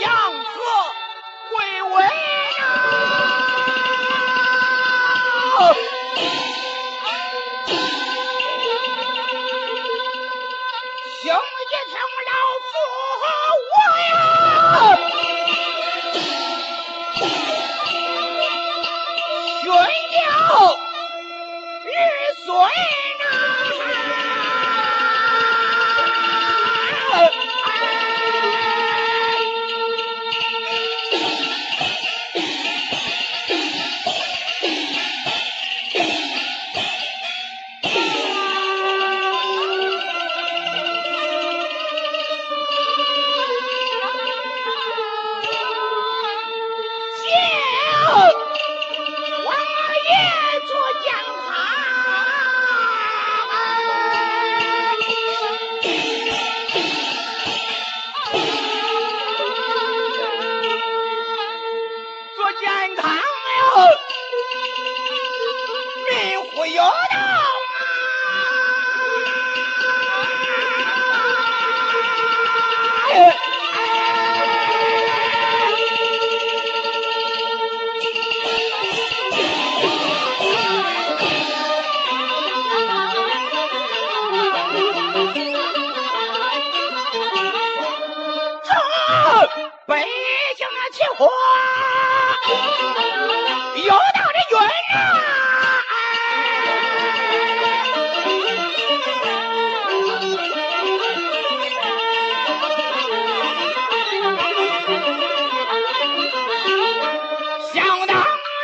杨和贵为了呀玉碎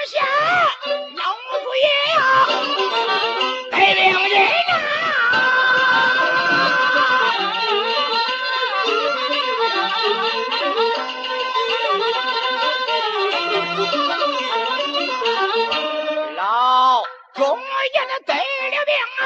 下，老母不带领人、啊？老公也得了病啊！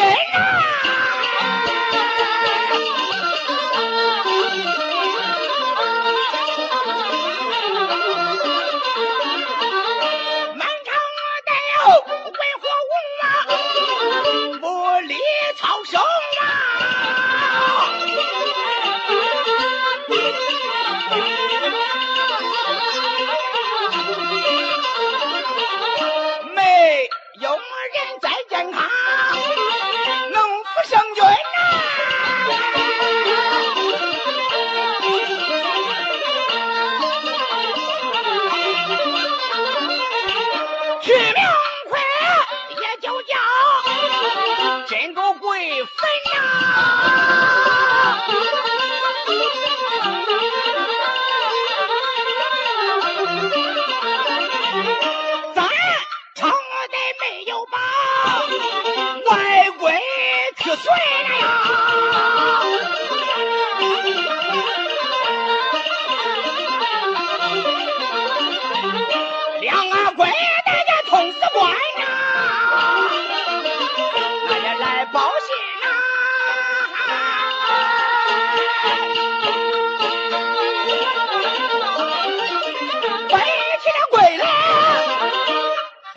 lying!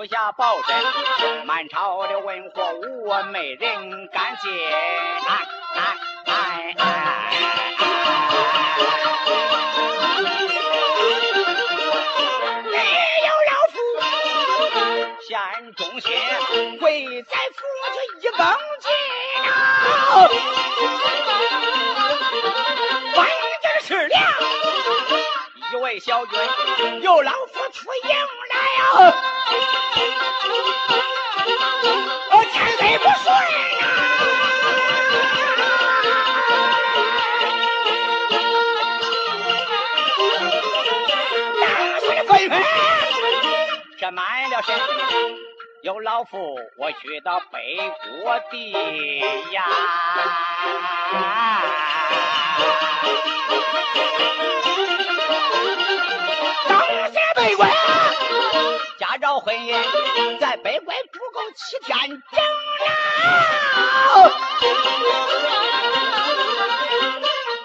下抱枕，满朝的文武，没人敢接。哎哎哎哎县中心跪在府子一蹦进了，关键是了，一位小军由老夫出营来、啊。千不呀！这了，有老夫我去到北国的呀。当先北国。婚姻，在北关住够七天整了。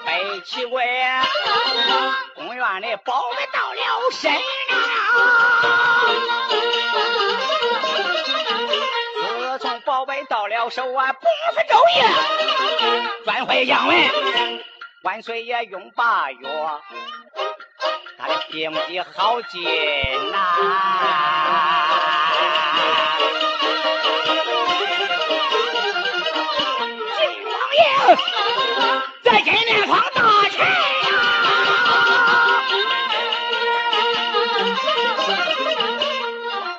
北齐关公园里宝贝到了身自从宝贝到了手啊，不分昼夜，专会杨文，万岁爷用把药。他的好紧呐！金王爷在金面坊大臣呀！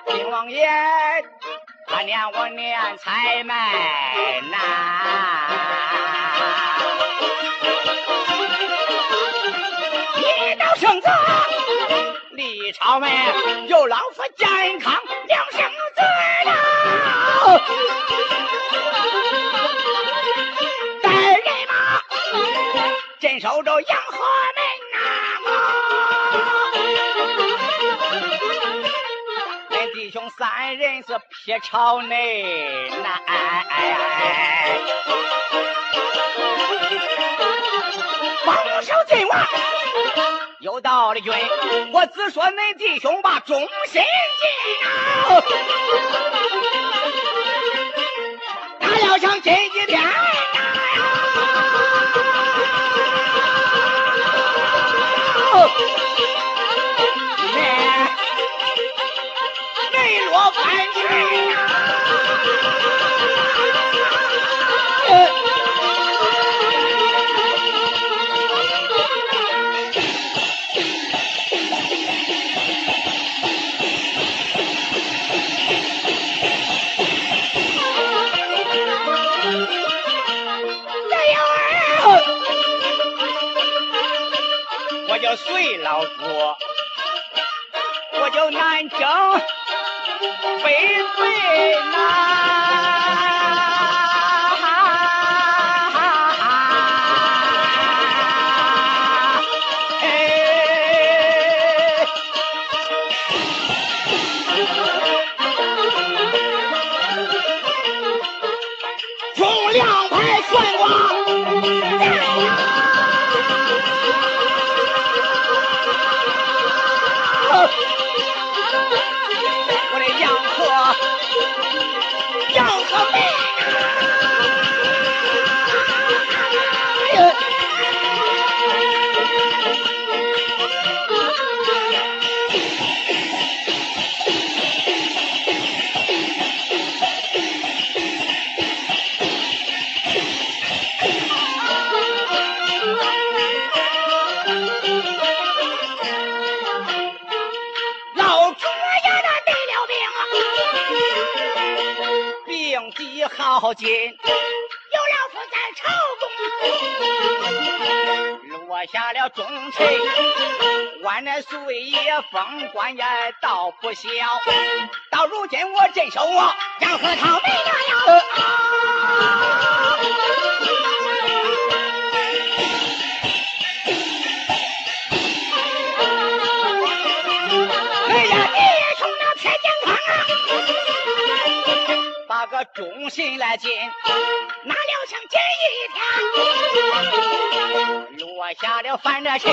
金王爷他念我念财门呐！一道圣旨，李朝门有老夫健康两生子了，带人马镇守着阳河门呐！三人是劈朝内难，防守阵亡。有道理，君，我只说恁弟兄把忠心尽啊！他要想进一天呀，那没落半句呀！随老夫，我叫南征北魏呐。好紧，有老夫在朝中落下了忠臣，万年岁月封官也倒不小。到如今我镇守我杨河他没了个！忠心来进，拿了枪进一天，落下了反着情，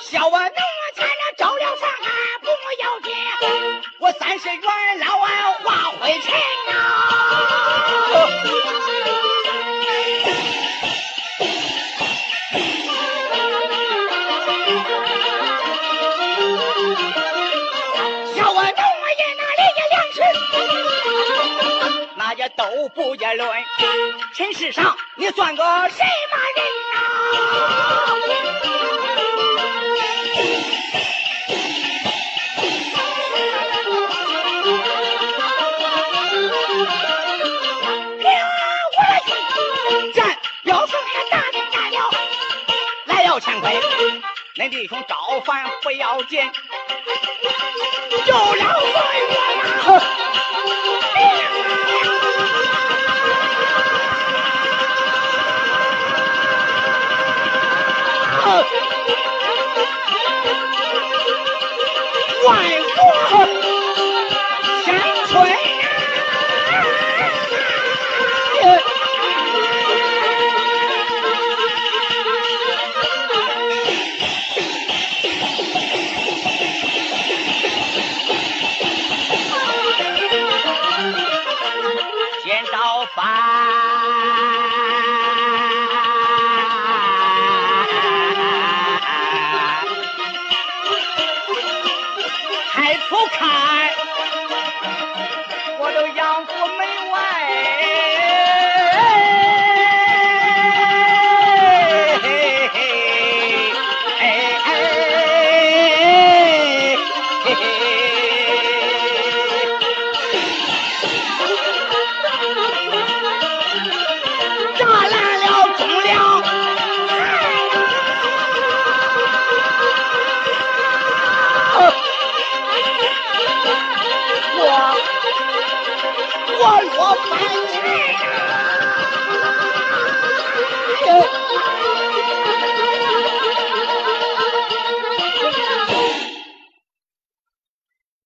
小我奴才了招了残害不要紧，我三十元老俺化灰不言论，尘世上你算个什么人呐？凭我的心，咱要说他大兵干了，来了乾坤，恁弟兄招反不要紧，有了我呀！